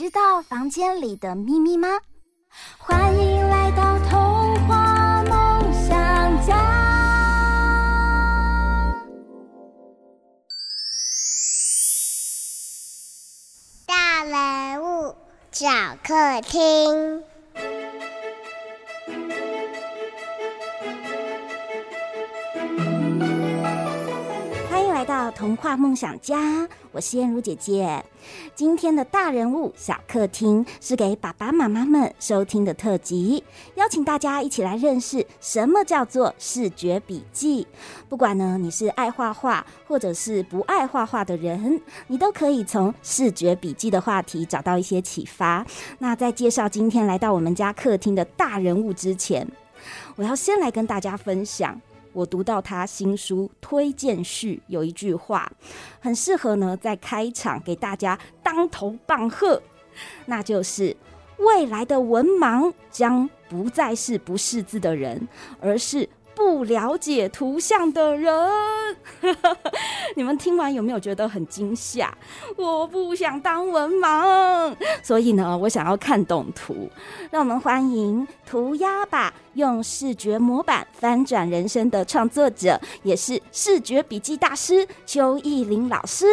知道房间里的秘密吗？欢迎来到童话梦想家。大人物小客厅。童话梦想家，我是燕如姐姐。今天的大人物小客厅是给爸爸妈妈们收听的特辑，邀请大家一起来认识什么叫做视觉笔记。不管呢你是爱画画或者是不爱画画的人，你都可以从视觉笔记的话题找到一些启发。那在介绍今天来到我们家客厅的大人物之前，我要先来跟大家分享。我读到他新书推荐序有一句话，很适合呢在开场给大家当头棒喝，那就是未来的文盲将不再是不识字的人，而是。不了解图像的人，你们听完有没有觉得很惊吓？我不想当文盲，所以呢，我想要看懂图。让我们欢迎涂鸦吧，用视觉模板翻转人生的创作者，也是视觉笔记大师邱奕霖老师。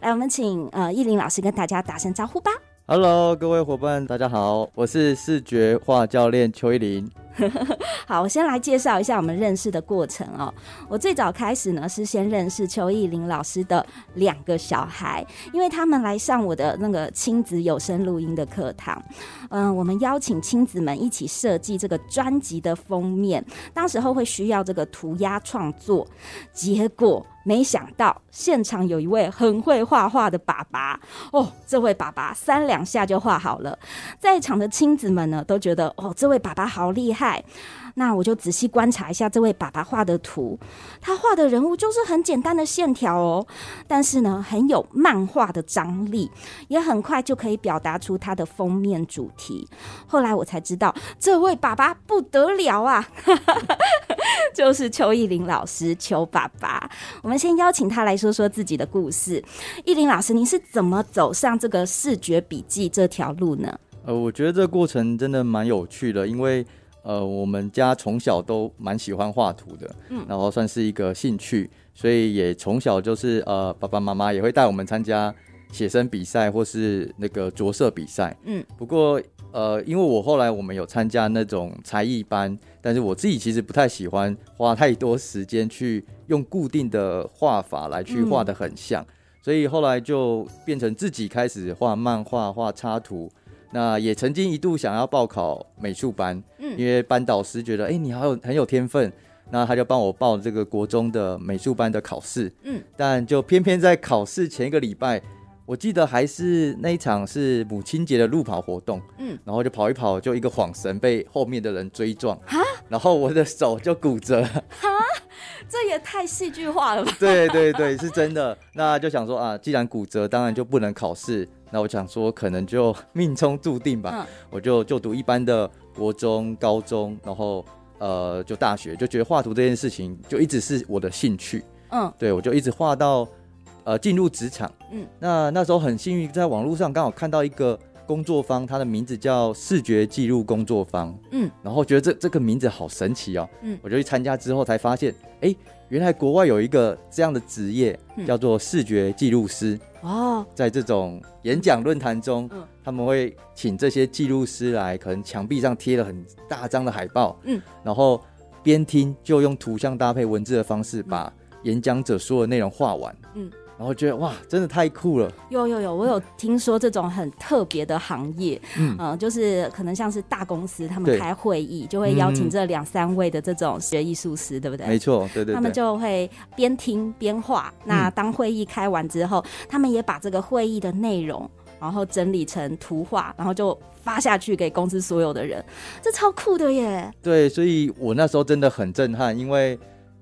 来，我们请呃奕霖老师跟大家打声招呼吧。Hello，各位伙伴，大家好，我是视觉化教练邱奕霖。好，我先来介绍一下我们认识的过程哦。我最早开始呢，是先认识邱奕霖老师的两个小孩，因为他们来上我的那个亲子有声录音的课堂。嗯、我们邀请亲子们一起设计这个专辑的封面，当时候会需要这个涂鸦创作，结果。没想到现场有一位很会画画的爸爸哦，这位爸爸三两下就画好了，在场的亲子们呢都觉得哦，这位爸爸好厉害。那我就仔细观察一下这位爸爸画的图，他画的人物就是很简单的线条哦，但是呢很有漫画的张力，也很快就可以表达出他的封面主题。后来我才知道，这位爸爸不得了啊，就是邱奕霖老师，邱爸爸。我们先邀请他来说说自己的故事。奕霖老师，您是怎么走上这个视觉笔记这条路呢？呃，我觉得这个过程真的蛮有趣的，因为。呃，我们家从小都蛮喜欢画图的，嗯，然后算是一个兴趣，所以也从小就是呃，爸爸妈妈也会带我们参加写生比赛或是那个着色比赛，嗯。不过呃，因为我后来我们有参加那种才艺班，但是我自己其实不太喜欢花太多时间去用固定的画法来去画的很像，嗯，所以后来就变成自己开始画漫画、画插图。那也曾经一度想要报考美术班，嗯，因为班导师觉得，哎、欸，你好有很有天分，那他就帮我报这个国中的美术班的考试，嗯，但就偏偏在考试前一个礼拜，我记得还是那一场是母亲节的路跑活动，嗯，然后就跑一跑，就一个晃神被后面的人追撞，哈，然后我的手就骨折，哈，这也太戏剧化了吧？对对对，是真的。那就想说啊，既然骨折，当然就不能考试。那我想说，可能就命中注定吧。嗯、我就就读一般的国中、高中，然后呃，就大学，就觉得画图这件事情就一直是我的兴趣。嗯，对，我就一直画到呃进入职场。嗯，那那时候很幸运，在网络上刚好看到一个工作坊，它的名字叫视觉记录工作坊。嗯，然后觉得这这个名字好神奇哦。嗯，我就去参加之后才发现，哎、欸，原来国外有一个这样的职业，叫做视觉记录师。哦，在这种演讲论坛中，嗯，他们会请这些记录师来，可能墙壁上贴了很大张的海报，嗯，然后边听就用图像搭配文字的方式把演讲者说的内容画完，嗯，然然后觉得哇，真的太酷了。有有有，我有听说这种很特别的行业，嗯、呃，就是可能像是大公司，他们开会议就会邀请这两三位的这种学艺术师，对不对？没错，对对对。他们就会边听边画。那当会议开完之后，嗯、他们也把这个会议的内容，然后整理成图画，然后就发下去给公司所有的人，这超酷的耶！对，所以我那时候真的很震撼，因为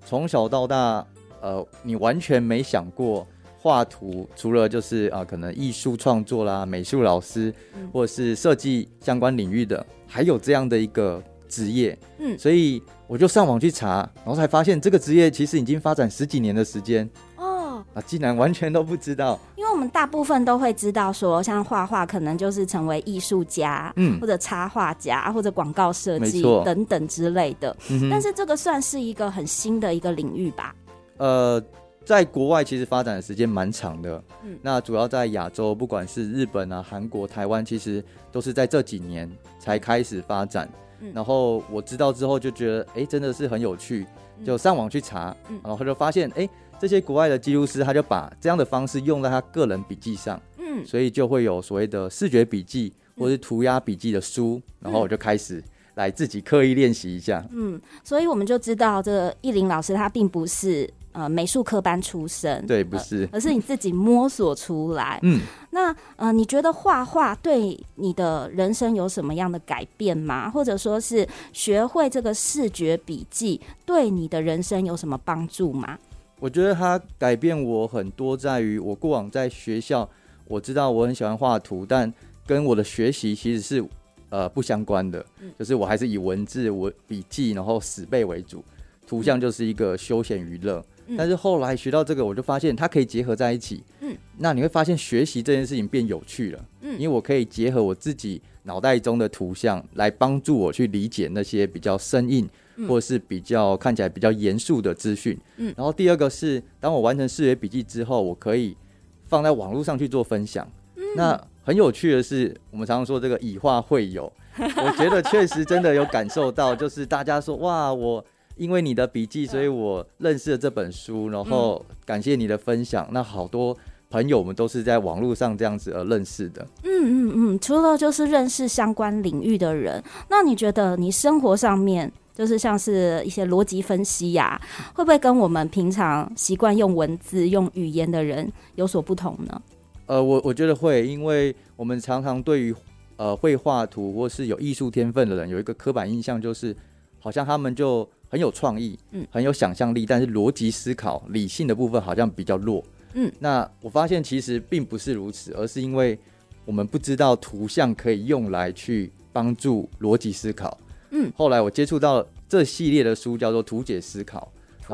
从小到大，呃，你完全没想过。画图除了就是啊、呃，可能艺术创作啦、美术老师，或者是设计相关领域的，还有这样的一个职业。嗯，所以我就上网去查，然后才发现这个职业其实已经发展十几年的时间。哦，啊，竟然完全都不知道。因为我们大部分都会知道说，像画画可能就是成为艺术家，嗯，或者插画家，或者广告设计等等之类的。嗯、但是这个算是一个很新的一个领域吧？呃。在国外其实发展的时间蛮长的，嗯，那主要在亚洲，不管是日本啊、韩国、台湾，其实都是在这几年才开始发展。嗯，然后我知道之后就觉得，哎，真的是很有趣，就上网去查，嗯，然后就发现，哎，这些国外的记录师他就把这样的方式用在他个人笔记上，嗯，所以就会有所谓的视觉笔记或是涂鸦笔记的书，然后我就开始来自己刻意练习一下，嗯，所以我们就知道这个奕霖老师他并不是。呃，美术科班出身，对，不是，呃，而是你自己摸索出来。嗯，那呃，你觉得画画对你的人生有什么样的改变吗？或者说是学会这个视觉笔记对你的人生有什么帮助吗？我觉得它改变我很多，在于我过往在学校，我知道我很喜欢画图，但跟我的学习其实是呃不相关的，嗯，就是我还是以文字、我笔记，然后死背为主，图像就是一个休闲娱乐。但是后来学到这个，我就发现它可以结合在一起。嗯，那你会发现学习这件事情变有趣了。嗯，因为我可以结合我自己脑袋中的图像，来帮助我去理解那些比较生硬，或是比较看起来比较严肃的资讯。嗯，然后第二个是，当我完成视觉笔记之后，我可以放在网络上去做分享。嗯，那很有趣的是，我们常常说这个以画会友，我觉得确实真的有感受到，就是大家说哇，我。因为你的笔记，所以我认识了这本书，然后感谢你的分享。那好多朋友们都是在网络上这样子而认识的。嗯嗯嗯，除了就是认识相关领域的人，那你觉得你生活上面就是像是一些逻辑分析呀、啊，会不会跟我们平常习惯用文字、用语言的人有所不同呢？呃，我我觉得会，因为我们常常对于呃会画图或是有艺术天分的人有一个刻板印象，就是好像他们就。很有创意，嗯，很有想象力，但是逻辑思考、理性的部分好像比较弱，嗯。那我发现其实并不是如此，而是因为我们不知道图像可以用来去帮助逻辑思考，嗯。后来我接触到这系列的书，叫做《图解思考》，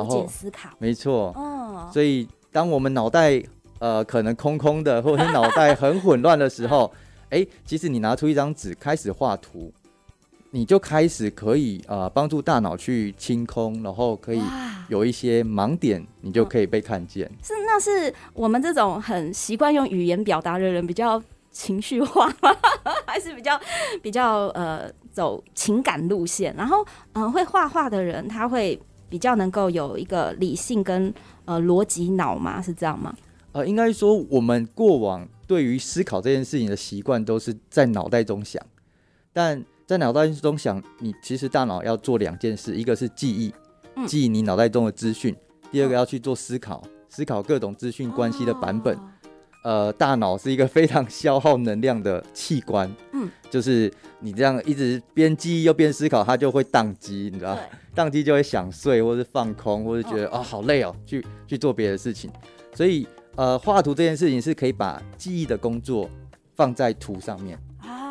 图解思考，没错，哦。所以当我们脑袋呃可能空空的，或者是脑袋很混乱的时候，哎、欸，其实你拿出一张纸开始画图。你就开始可以呃帮助大脑去清空，然后可以有一些盲点，你就可以被看见。是，那是我们这种很习惯用语言表达的人比较情绪化吗？还是比较比较呃走情感路线？然后嗯、呃，会画画的人他会比较能够有一个理性跟呃逻辑脑吗？是这样吗？呃，应该说我们过往对于思考这件事情的习惯都是在脑袋中想，但。在脑袋中想，你其实大脑要做两件事，一个是记忆，记忆你脑袋中的资讯；第二个要去做思考，思考各种资讯关系的版本。呃，大脑是一个非常消耗能量的器官，嗯，就是你这样一直边记忆又边思考，它就会宕机，你知道？宕机就会想睡，或是放空，或是觉得啊、哦、好累哦，去去做别的事情。所以，呃，画图这件事情是可以把记忆的工作放在图上面。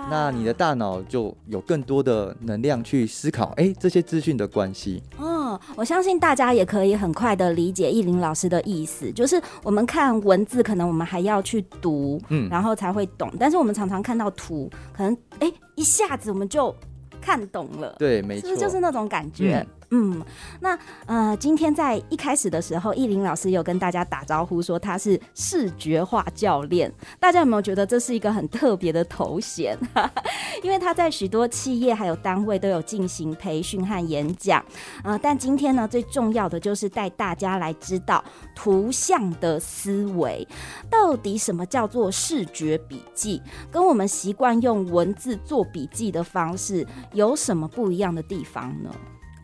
那你的大脑就有更多的能量去思考，哎、欸，这些资讯的关系。哦，我相信大家也可以很快的理解艺林老师的意思，就是我们看文字，可能我们还要去读，嗯，然后才会懂。但是我们常常看到图，可能哎、欸，一下子我们就看懂了。对，没错，是不是就是那种感觉？嗯嗯，那呃，今天在一开始的时候，艺林老师有跟大家打招呼说他是视觉化教练，大家有没有觉得这是一个很特别的头衔？因为他在许多企业还有单位都有进行培训和演讲，呃，但今天呢，最重要的就是带大家来知道图像的思维，到底什么叫做视觉笔记，跟我们习惯用文字做笔记的方式有什么不一样的地方呢？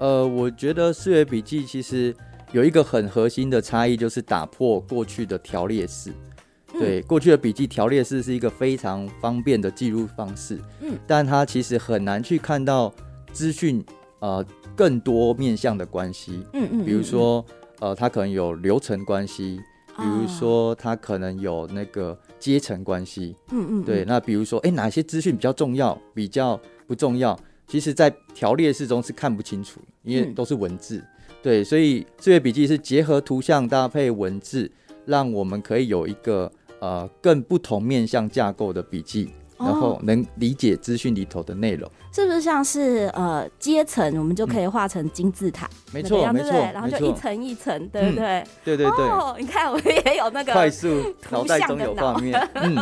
呃，我觉得四月笔记其实有一个很核心的差异，就是打破过去的条列式。对，过去的笔记条列式是一个非常方便的记录方式，嗯，但它其实很难去看到资讯呃更多面向的关系，嗯嗯，比如说呃，它可能有流程关系，比如说它可能有那个阶层关系，嗯嗯，对，那比如说哎，哪些资讯比较重要，比较不重要？其实，在条列式中是看不清楚，因为都是文字。嗯、对，所以视觉笔记是结合图像搭配文字，让我们可以有一个呃更不同面向架构的笔记。然后能理解资讯里头的内容，是不是像是呃阶层，我们就可以画成金字塔？没错，没错，然后就一层一层，对不对？对对对。哦，你看我也有那个快速脑袋中有画面。嗯，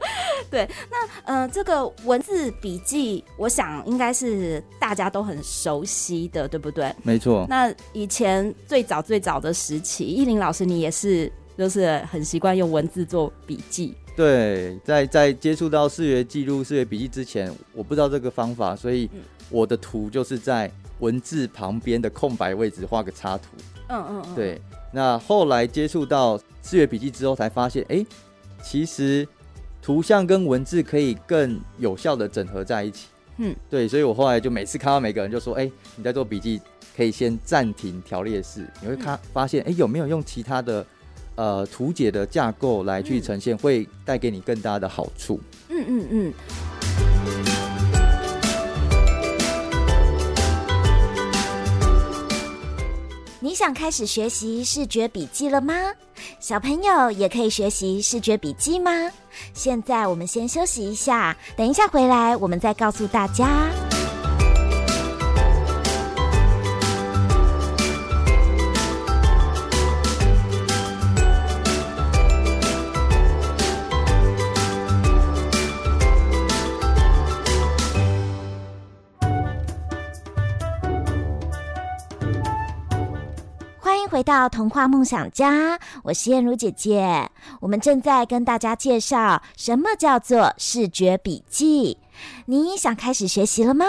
对。那呃，这个文字笔记，我想应该是大家都很熟悉的，对不对？没错。那以前最早最早的时期，依林老师，你也是就是很习惯用文字做笔记。对，在在接触到视觉记录、视觉笔记之前，我不知道这个方法，所以我的图就是在文字旁边的空白位置画个插图。嗯嗯嗯。对，那后来接触到视觉笔记之后，才发现，哎，其实图像跟文字可以更有效的整合在一起。嗯，对，所以我后来就每次看到每个人就说，哎，你在做笔记，可以先暂停条列式，你会看发现，哎，有没有用其他的？呃，图解的架构来去呈现，会带给你更大的好处。嗯嗯嗯。你想开始学习视觉笔记了吗？小朋友也可以学习视觉笔记吗？现在我们先休息一下，等一下回来我们再告诉大家。回到童话梦想家，我是燕如姐姐。我们正在跟大家介绍什么叫做视觉笔记。你想开始学习了吗？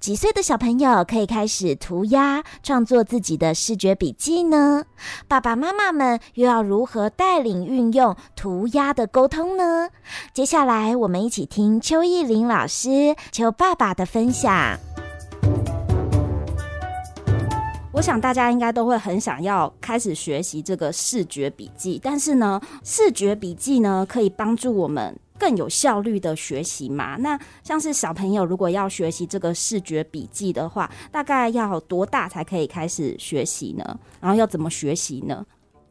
几岁的小朋友可以开始涂鸦创作自己的视觉笔记呢？爸爸妈妈们又要如何带领运用涂鸦的沟通呢？接下来我们一起听邱奕伶老师、邱爸爸的分享。我想大家应该都会很想要开始学习这个视觉笔记，但是呢，视觉笔记呢可以帮助我们更有效率的学习嘛？那像是小朋友如果要学习这个视觉笔记的话，大概要多大才可以开始学习呢？然后要怎么学习呢？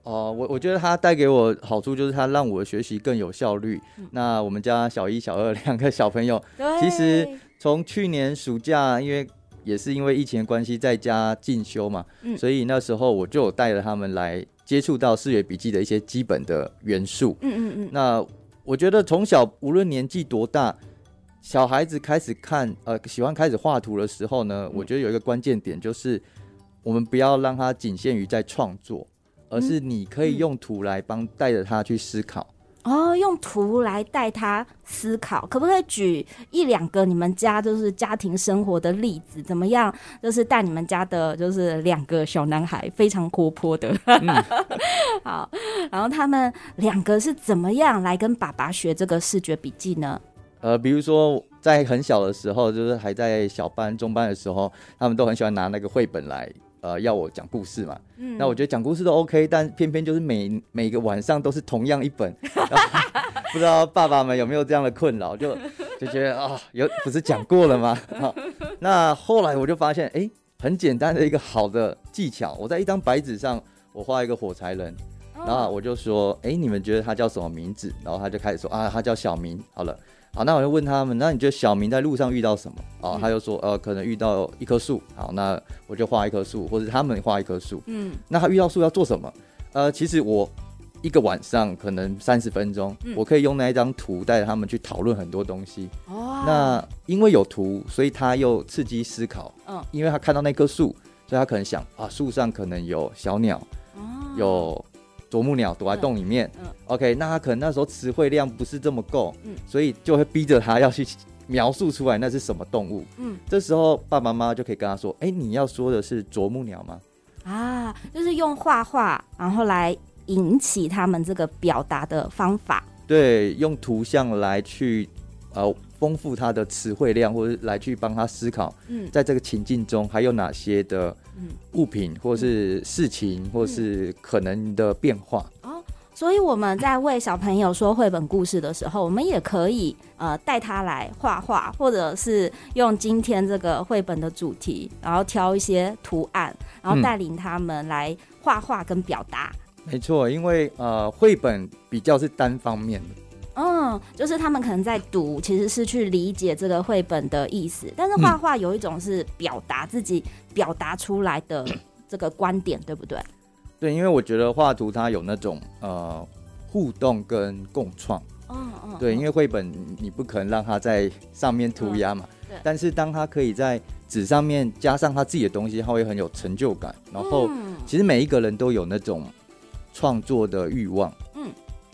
哦、呃，我我觉得它带给我好处就是它让我的学习更有效率。嗯、那我们家小一、小二两个小朋友，其实从去年暑假因为。也是因为疫情的关系，在家进修嘛，嗯，所以那时候我就有带着他们来接触到视觉笔记的一些基本的元素，嗯嗯嗯。那我觉得从小无论年纪多大，小孩子开始看呃喜欢开始画图的时候呢，我觉得有一个关键点就是，我们不要让他仅限于在创作，而是你可以用图来帮带着他去思考。哦，用图来带他思考，可不可以举一两个你们家就是家庭生活的例子？怎么样？就是带你们家的，就是两个小男孩，非常活泼的。嗯、好，然后他们两个是怎么样来跟爸爸学这个视觉笔记呢？呃，比如说在很小的时候，就是还在小班、中班的时候，他们都很喜欢拿那个绘本来。呃，要我讲故事嘛？嗯，那我觉得讲故事都 OK，但偏偏就是每每个晚上都是同样一本，不知道爸爸们有没有这样的困扰？就就觉得啊、哦，有不是讲过了吗？好，那后来我就发现，哎、欸，很简单的一个好的技巧，我在一张白纸上，我画一个火柴人，然后我就说，哎、欸，你们觉得他叫什么名字？然后他就开始说啊，他叫小明。好了，好，那我就问他们，那你觉得小明在路上遇到什么？哦，嗯、他就说，呃，可能遇到一棵树。好，那我就画一棵树，或者他们画一棵树。嗯，那他遇到树要做什么？呃，其实我一个晚上可能三十分钟，嗯、我可以用那一张图带着他们去讨论很多东西。哦，那因为有图，所以他又刺激思考。嗯，因为他看到那棵树，所以他可能想啊，树上可能有小鸟，哦、有。啄木鸟躲在洞里面。嗯嗯、OK，那他可能那时候词汇量不是这么够，嗯，所以就会逼着他要去描述出来那是什么动物。嗯，这时候爸爸妈妈就可以跟他说：“哎、欸，你要说的是啄木鸟吗？”啊，就是用画画，然后来引起他们这个表达的方法。对，用图像来去呃丰富他的词汇量，或者来去帮他思考。嗯，在这个情境中还有哪些的？物品，或是事情，嗯、或是可能的变化哦。所以我们在为小朋友说绘本故事的时候，我们也可以呃带他来画画，或者是用今天这个绘本的主题，然后挑一些图案，然后带领他们来画画跟表达。嗯、没错，因为呃绘本比较是单方面的。嗯，就是他们可能在读，其实是去理解这个绘本的意思。但是画画有一种是表达自己表达出来的这个观点，对不对？对，因为我觉得画图它有那种呃互动跟共创。嗯嗯。对，因为绘本你不可能让它在上面涂鸦嘛。嗯、对。但是当它可以在纸上面加上他自己的东西，他会很有成就感。然后，其实每一个人都有那种创作的欲望。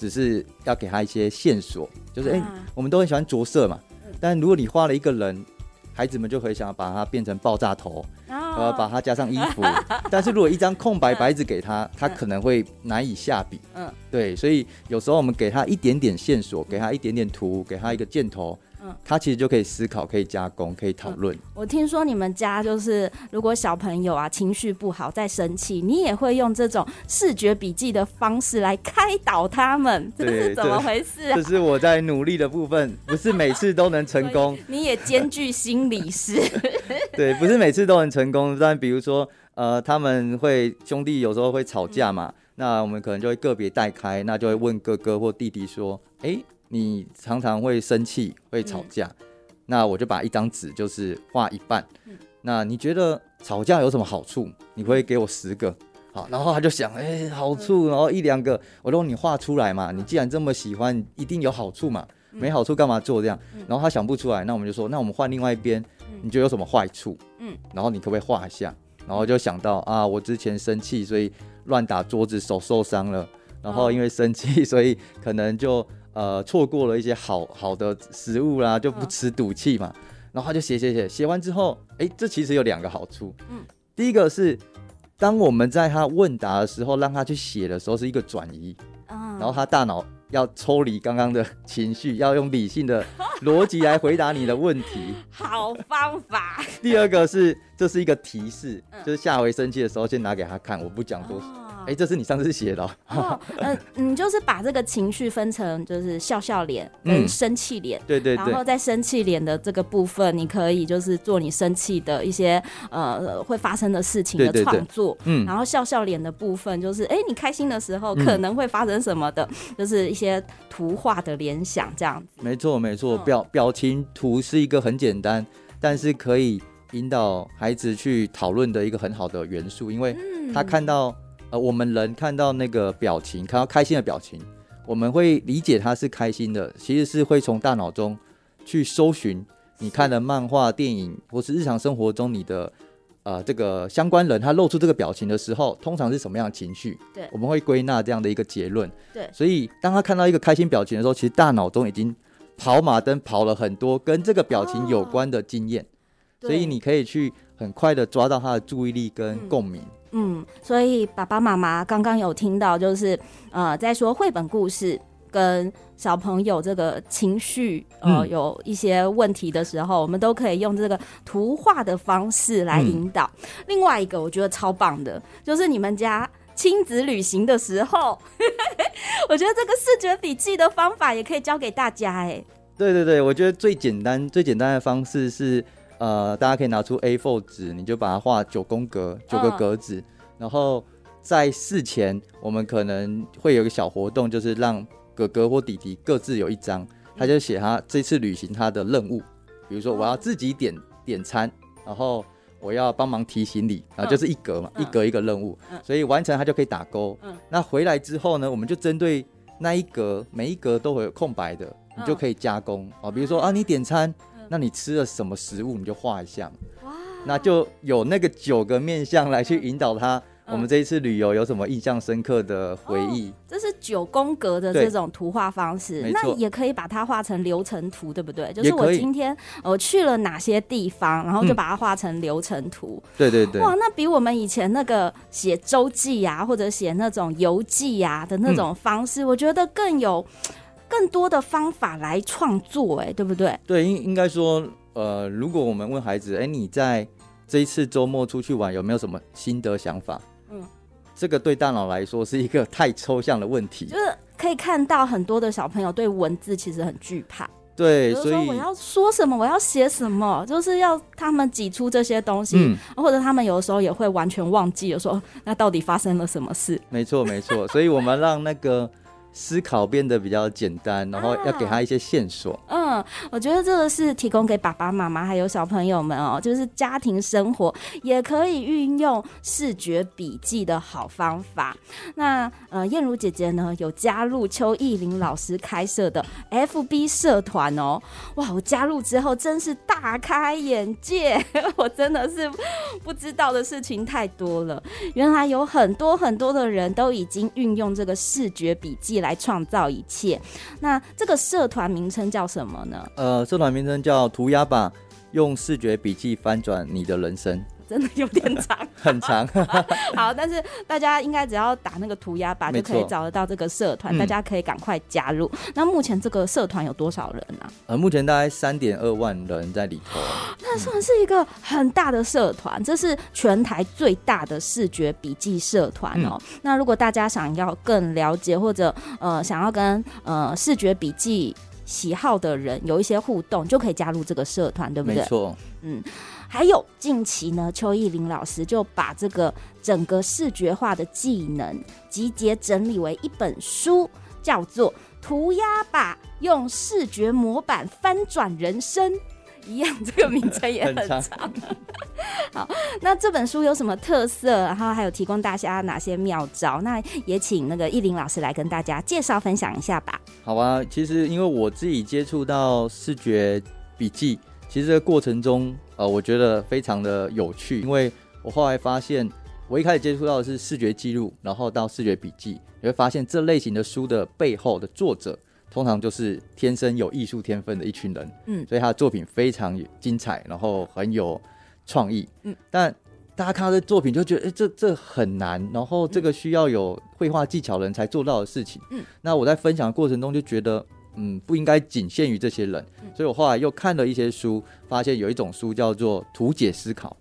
只是要给他一些线索，就是哎、啊欸，我们都很喜欢着色嘛。嗯、但如果你画了一个人，孩子们就会想要把它变成爆炸头，呃、哦，把它加上衣服。但是如果一张空白白纸给他，他可能会难以下笔。嗯，对，所以有时候我们给他一点点线索，给他一点点图，给他一个箭头。嗯，他其实就可以思考，可以加工，可以讨论。嗯。我听说你们家就是，如果小朋友啊情绪不好，在生气，你也会用这种视觉笔记的方式来开导他们，这是怎么回事啊？这是我在努力的部分，不是每次都能成功。你也兼具心理师，对，不是每次都能成功。但比如说，呃，他们会兄弟有时候会吵架嘛，嗯、那我们可能就会个别带开，那就会问哥哥或弟弟说，哎、欸。你常常会生气，会吵架，嗯、那我就把一张纸就是画一半。嗯、那你觉得吵架有什么好处？你会给我十个，好，然后他就想，哎、欸，好处，然后一两个，我说你画出来嘛，你既然这么喜欢，一定有好处嘛，没好处干嘛做这样？然后他想不出来，那我们就说，那我们换另外一边，你觉得有什么坏处？嗯，然后你可不可以画一下？然后就想到啊，我之前生气，所以乱打桌子，手受伤了，然后因为生气，所以可能就。呃，错过了一些好好的食物啦，就不吃赌气嘛。嗯、然后他就写写写，写完之后，哎，这其实有两个好处。嗯，第一个是，当我们在他问答的时候，让他去写的时候，是一个转移。嗯，然后他大脑要抽离刚刚的情绪，要用理性的逻辑来回答你的问题。好方法。第二个是，这是一个提示，嗯、就是下回生气的时候，先拿给他看，我不讲多。哦哎、欸，这是你上次写的哦。哦呃，你就是把这个情绪分成就是笑笑脸跟生气脸，对对对。然后在生气脸的这个部分，你可以就是做你生气的一些呃会发生的事情的创作。对对对嗯。然后笑笑脸的部分就是，哎、欸，你开心的时候可能会发生什么的，嗯、就是一些图画的联想这样子。没错没错，表表情图是一个很简单，但是可以引导孩子去讨论的一个很好的元素，因为他看到。呃，我们人看到那个表情，看到开心的表情，我们会理解他是开心的，其实是会从大脑中去搜寻你看的漫画、电影，或是日常生活中你的呃这个相关人，他露出这个表情的时候，通常是什么样的情绪？对，我们会归纳这样的一个结论。对，所以当他看到一个开心表情的时候，其实大脑中已经跑马灯跑了很多跟这个表情有关的经验，哦、所以你可以去很快的抓到他的注意力跟共鸣。嗯嗯，所以爸爸妈妈刚刚有听到，就是呃，在说绘本故事跟小朋友这个情绪呃有一些问题的时候，我们都可以用这个图画的方式来引导。嗯、另外一个我觉得超棒的，就是你们家亲子旅行的时候，我觉得这个视觉笔记的方法也可以教给大家。哎，对对对，我觉得最简单最简单的方式是。呃，大家可以拿出 A4 纸，你就把它画九宫格，九个格子。嗯、然后在事前，我们可能会有一个小活动，就是让哥哥或弟弟各自有一张。他就写他这次旅行他的任务，比如说我要自己点点餐，然后我要帮忙提行李，然后就是一格嘛，一格一个任务，所以完成他就可以打勾。那回来之后呢，我们就针对那一格每一格都会有空白的，你就可以加工啊，比如说啊，你点餐，那你吃了什么食物，你就画一下。哇。那就有那个九个面相来去引导他。我们这一次旅游有什么印象深刻的回忆？哦、这是九宫格的这种图画方式，那也可以把它画成流程图，对不对？就是我今天呃去了哪些地方，然后就把它画成流程图。嗯、对对对。哇，那比我们以前那个写周记啊，或者写那种游记啊的那种方式，嗯、我觉得更有更多的方法来创作，哎，对不对？对，应应该说。呃，如果我们问孩子，哎，你在这一次周末出去玩有没有什么心得想法？嗯，这个对大脑来说是一个太抽象的问题。就是可以看到很多的小朋友对文字其实很惧怕。对，所以我要说什么，我要写什么，就是要他们挤出这些东西，嗯、或者他们有的时候也会完全忘记了说，那到底发生了什么事？没错，没错。所以我们让那个。思考变得比较简单，然后要给他一些线索。啊、嗯，我觉得这个是提供给爸爸妈妈还有小朋友们哦，就是家庭生活也可以运用视觉笔记的好方法。那呃，燕如姐姐呢有加入邱奕霖老师开设的 FB 社团哦。哇，我加入之后真是大开眼界，我真的是不知道的事情太多了。原来有很多很多的人都已经运用这个视觉笔记来创造一切。那这个社团名称叫什么呢？呃，社团名称叫“涂鸦吧”，用视觉笔记翻转你的人生。真的有点长，很长。好，但是大家应该只要打那个涂鸦吧，就可以找得到这个社团。大家可以赶快加入。那目前这个社团有多少人呢？呃，目前大概三点二万人在里头。那算是一个很大的社团，这是全台最大的视觉笔记社团哦。那如果大家想要更了解，或者呃想要跟呃视觉笔记喜好的人有一些互动，就可以加入这个社团，对不对？没错。嗯。还有近期呢，邱奕霖老师就把这个整个视觉化的技能集结整理为一本书，叫做《涂鸦吧，用视觉模板翻转人生》。一样，这个名称也很长。好，那这本书有什么特色？然后还有提供大家哪些妙招？那也请那个奕霖老师来跟大家介绍分享一下吧。好啊，其实因为我自己接触到视觉笔记。其实这个过程中，呃，我觉得非常的有趣，因为我后来发现，我一开始接触到的是视觉记录，然后到视觉笔记，你会发现这类型的书的背后的作者，通常就是天生有艺术天分的一群人，嗯，所以他的作品非常精彩，然后很有创意，嗯，但大家看到这作品就觉得，哎，这这很难，然后这个需要有绘画技巧的人才做到的事情，嗯，那我在分享的过程中就觉得。嗯，不应该仅限于这些人，所以我后来又看了一些书，发现有一种书叫做图解思考。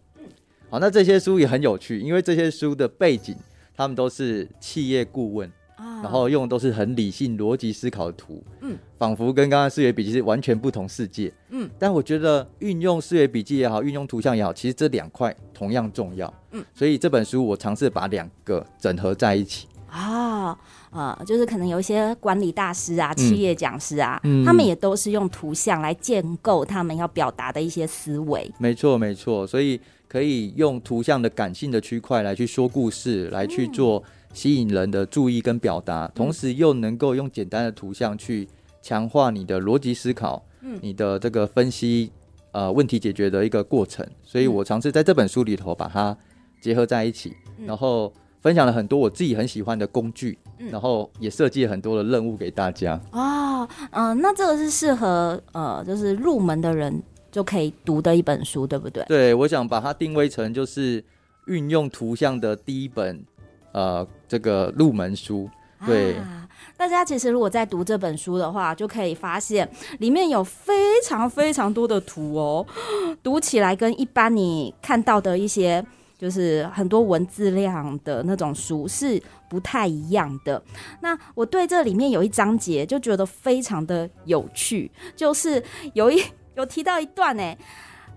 好，那这些书也很有趣，因为这些书的背景，他们都是企业顾问，然后用的都是很理性、逻辑思考的图，嗯，仿佛跟刚刚视觉笔记是完全不同世界，嗯。但我觉得运用视觉笔记也好，运用图像也好，其实这两块同样重要，嗯。所以这本书我尝试把两个整合在一起。啊。呃，就是可能有一些管理大师啊、企业讲师啊，嗯、他们也都是用图像来建构他们要表达的一些思维。没错，没错，所以可以用图像的感性的区块来去说故事，来去做吸引人的注意跟表达，嗯、同时又能够用简单的图像去强化你的逻辑思考，嗯，你的这个分析呃问题解决的一个过程。所以我尝试在这本书里头把它结合在一起，嗯、然后。分享了很多我自己很喜欢的工具，嗯、然后也设计了很多的任务给大家。哦，嗯、呃，那这个是适合呃，就是入门的人就可以读的一本书，对不对？对，我想把它定位成就是运用图像的第一本呃这个入门书。对、啊，大家其实如果在读这本书的话，就可以发现里面有非常非常多的图哦，读起来跟一般你看到的一些。就是很多文字量的那种书是不太一样的。那我对这里面有一章节就觉得非常的有趣，就是有一有提到一段呢，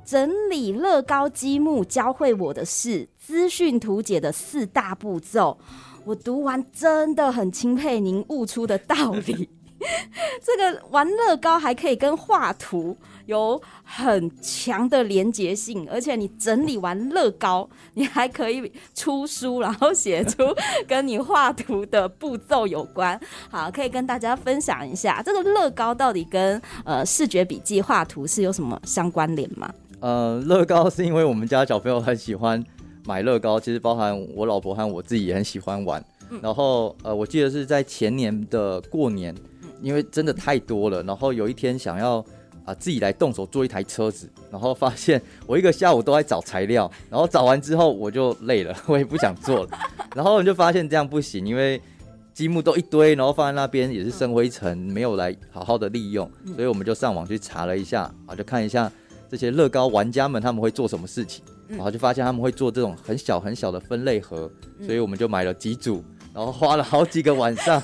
整理乐高积木教会我的是资讯图解的四大步骤。我读完真的很钦佩您悟出的道理。这个玩乐高还可以跟画图有很强的连结性，而且你整理完乐高，你还可以出书，然后写出跟你画图的步骤有关。好，可以跟大家分享一下，这个乐高到底跟呃视觉笔记画图是有什么相关联吗？呃，乐高是因为我们家小朋友很喜欢买乐高，其实包含我老婆和我自己也很喜欢玩。嗯、然后呃，我记得是在前年的过年，因为真的太多了，然后有一天想要啊、呃、自己来动手做一台车子，然后发现我一个下午都在找材料，然后找完之后我就累了，我也不想做了，然后我就发现这样不行，因为积木都一堆，然后放在那边也是生灰尘，没有来好好的利用，所以我们就上网去查了一下啊，就看一下这些乐高玩家们他们会做什么事情，然后就发现他们会做这种很小很小的分类盒，所以我们就买了几组。然后花了好几个晚上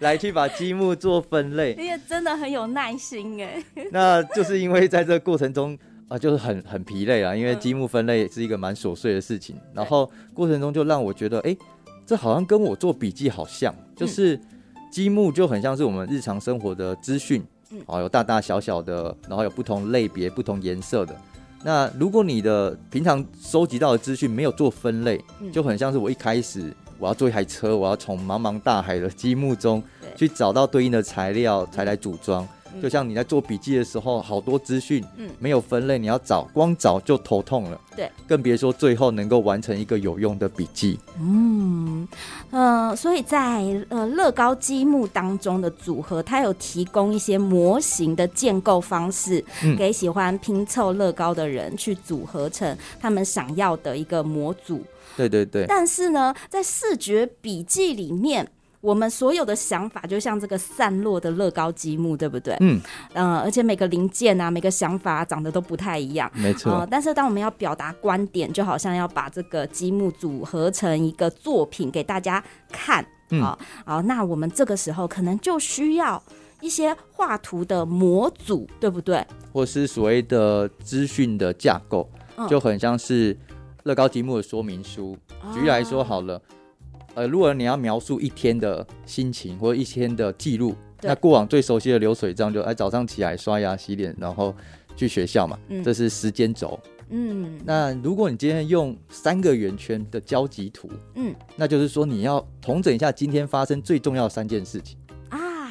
来去把积木做分类，你也真的很有耐心哎。那就是因为在这个过程中啊，就是很很疲累啊，因为积木分类是一个蛮琐碎的事情。然后过程中就让我觉得，哎，这好像跟我做笔记好像，就是积木就很像是我们日常生活的资讯，啊，有大大小小的，然后有不同类别、不同颜色的。那如果你的平常收集到的资讯没有做分类，就很像是我一开始。我要做一台车，我要从茫茫大海的积木中去找到对应的材料，才来组装。就像你在做笔记的时候，好多资讯，嗯，没有分类，你要找，光找就头痛了，对，更别说最后能够完成一个有用的笔记。嗯，呃，所以在呃乐高积木当中的组合，它有提供一些模型的建构方式，嗯，给喜欢拼凑乐高的人去组合成他们想要的一个模组。对对对。但是呢，在视觉笔记里面。我们所有的想法就像这个散落的乐高积木，对不对？嗯，呃，而且每个零件啊，每个想法啊，长得都不太一样，没错。呃，但是当我们要表达观点，就好像要把这个积木组合成一个作品给大家看，嗯，好，好，那我们这个时候可能就需要一些画图的模组，对不对？或是所谓的资讯的架构，就很像是乐高积木的说明书。嗯，举例来说，好了。呃，如果你要描述一天的心情或者一天的记录，那过往最熟悉的流水账就哎早上起来刷牙洗脸，然后去学校嘛，嗯、这是时间轴。嗯，那如果你今天用三个圆圈的交集图，嗯，那就是说你要统整一下今天发生最重要的三件事情啊。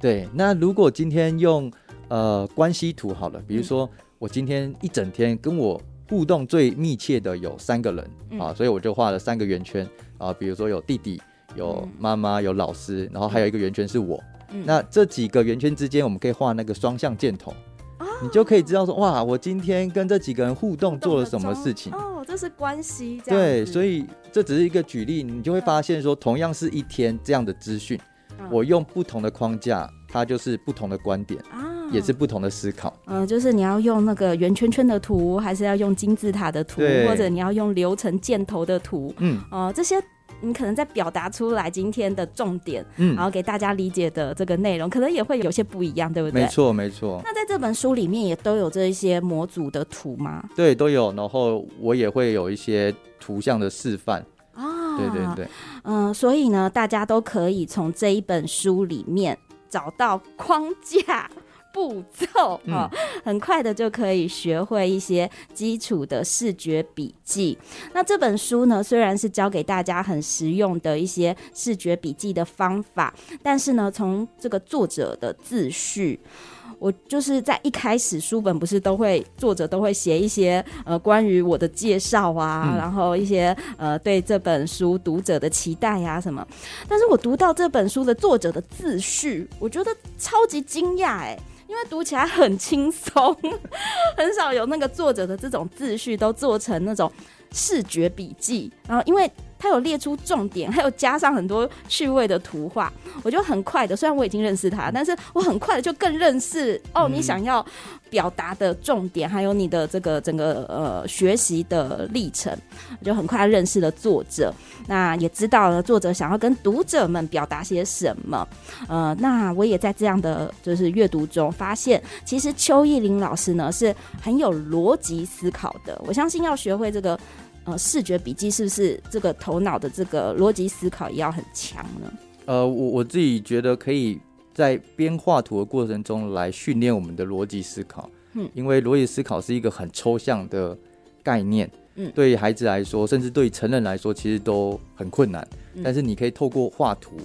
对，那如果今天用呃关系图好了，比如说我今天一整天跟我互动最密切的有三个人、嗯、啊，所以我就画了三个圆圈。啊，比如说有弟弟、有妈妈、有老师，然后还有一个圆圈是我。嗯、那这几个圆圈之间，我们可以画那个双向箭头，哦，你就可以知道说，哇，我今天跟这几个人互动做了什么事情。哦，这是关系。对，所以这只是一个举例，你就会发现说，同样是一天这样的资讯，嗯，我用不同的框架，它就是不同的观点。啊也是不同的思考，嗯、呃，就是你要用那个圆圈圈的图，还是要用金字塔的图，或者你要用流程箭头的图，嗯，哦、呃，这些你可能在表达出来今天的重点，嗯，然后给大家理解的这个内容，可能也会有些不一样，对不对？没错，没错。那在这本书里面也都有这一些模组的图吗？对，都有。然后我也会有一些图像的示范啊，对对对，嗯、呃，所以呢，大家都可以从这一本书里面找到框架。步骤啊，很快的就可以学会一些基础的视觉笔记。那这本书呢，虽然是教给大家很实用的一些视觉笔记的方法，但是呢，从这个作者的自序，我就是在一开始书本不是都会作者都会写一些呃关于我的介绍啊，嗯、然后一些呃对这本书读者的期待呀、啊、什么。但是我读到这本书的作者的自序，我觉得超级惊讶哎。因为读起来很轻松，很少有那个作者的这种秩序都做成那种视觉笔记，然后因为。他有列出重点，还有加上很多趣味的图画，我就很快的，虽然我已经认识他，但是我很快的就更认识哦，你想要表达的重点，还有你的这个整个呃学习的历程，我就很快认识了作者，那也知道了作者想要跟读者们表达些什么，呃，那我也在这样的就是阅读中发现，其实邱奕霖老师呢是很有逻辑思考的，我相信要学会这个。呃，视觉笔记是不是这个头脑的这个逻辑思考也要很强呢？呃，我我自己觉得可以在边画图的过程中来训练我们的逻辑思考。嗯，因为逻辑思考是一个很抽象的概念，嗯，对于孩子来说，甚至对于成人来说，其实都很困难。嗯，但是你可以透过画图，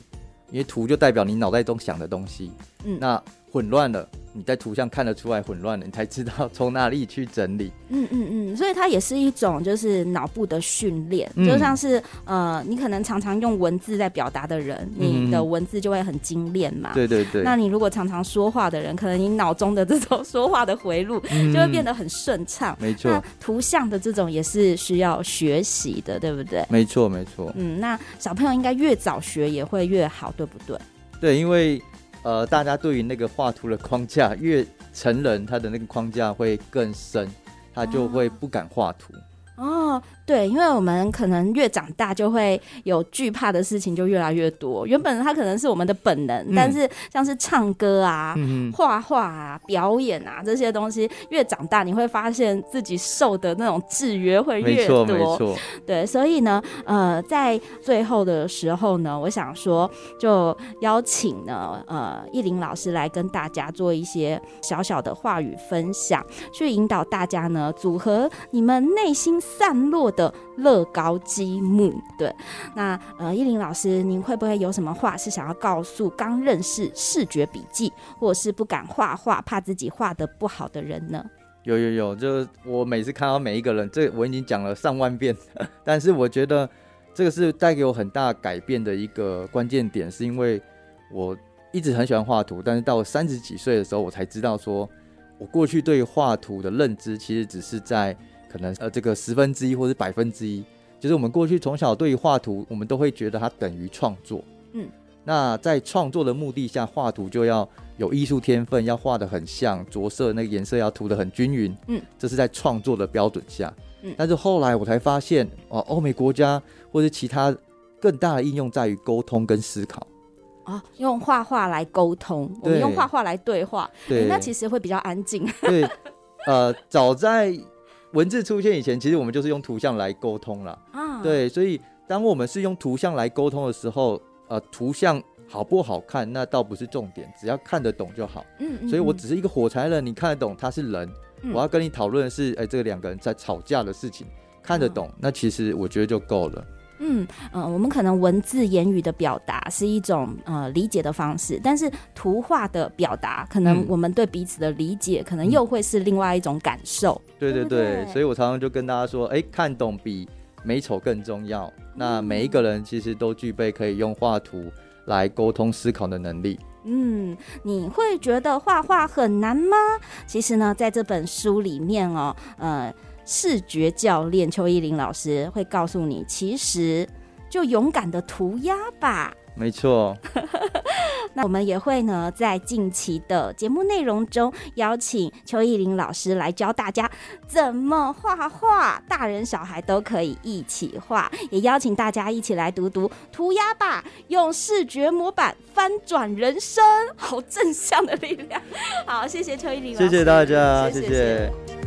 因为图就代表你脑袋中想的东西。嗯，那混乱了。你在图像看得出来混乱了，你才知道从哪里去整理。嗯嗯嗯，所以它也是一种就是脑部的训练，嗯、就像是呃，你可能常常用文字在表达的人，你的文字就会很精炼嘛。对对对。那你如果常常说话的人，可能你脑中的这种说话的回路就会变得很顺畅。没错。那图像的这种也是需要学习的，对不对？没错没错。嗯，那小朋友应该越早学也会越好，对不对？对，因为。呃，大家对于那个画图的框架，越成人他的那个框架会更深，他就会不敢画图。哦，对，因为我们可能越长大，就会有惧怕的事情就越来越多。原本它可能是我们的本能，嗯、但是像是唱歌啊、画画、嗯、啊、表演啊这些东西，越长大你会发现自己受的那种制约会越多。没错，没错。对，所以呢，呃，在最后的时候呢，我想说，就邀请呢，呃，艺林老师来跟大家做一些小小的话语分享，去引导大家呢，组合你们内心。散落的乐高积木，对，那呃，依林老师，您会不会有什么话是想要告诉刚认识视觉笔记，或者是不敢画画、怕自己画得不好的人呢？有有有，就我每次看到每一个人，这我已经讲了上万遍，但是我觉得这个是带给我很大改变的一个关键点，是因为我一直很喜欢画图，但是到三十几岁的时候，我才知道说，我过去对画图的认知其实只是在。可能呃，这个十分之一或是百分之一，就是我们过去从小对于画图，我们都会觉得它等于创作。嗯，那在创作的目的下，画图就要有艺术天分，要画的很像，着色那个颜色要涂的很均匀。嗯，这是在创作的标准下。嗯，但是后来我才发现，哦，欧美国家或者其他更大的应用在于沟通跟思考。哦，用画画来沟通，我们用画画来对话，对，欸，那其实会比较安静。对，呃，早在。文字出现以前，其实我们就是用图像来沟通了。啊，对，所以当我们是用图像来沟通的时候，呃，图像好不好看，那倒不是重点，只要看得懂就好。嗯，嗯，所以我只是一个火柴人，你看得懂他是人。嗯，我要跟你讨论的是，哎、欸，这个两个人在吵架的事情，看得懂，那其实我觉得就够了。嗯嗯、呃，我们可能文字言语的表达是一种呃理解的方式，但是图画的表达，可能我们对彼此的理解，可能又会是另外一种感受。嗯、对对对，对对，所以我常常就跟大家说，哎，看懂比美丑更重要。那每一个人其实都具备可以用画图来沟通思考的能力。嗯，你会觉得画画很难吗？其实呢，在这本书里面哦，呃。视觉教练邱依林老师会告诉你，其实就勇敢的涂鸦吧。没错。那我们也会呢，在近期的节目内容中邀请邱意林老师来教大家怎么画画，大人小孩都可以一起画。也邀请大家一起来读读《涂鸦吧》，用视觉模板翻转人生，好正向的力量。好，谢谢邱意林老师，谢谢大家，谢谢。谢谢。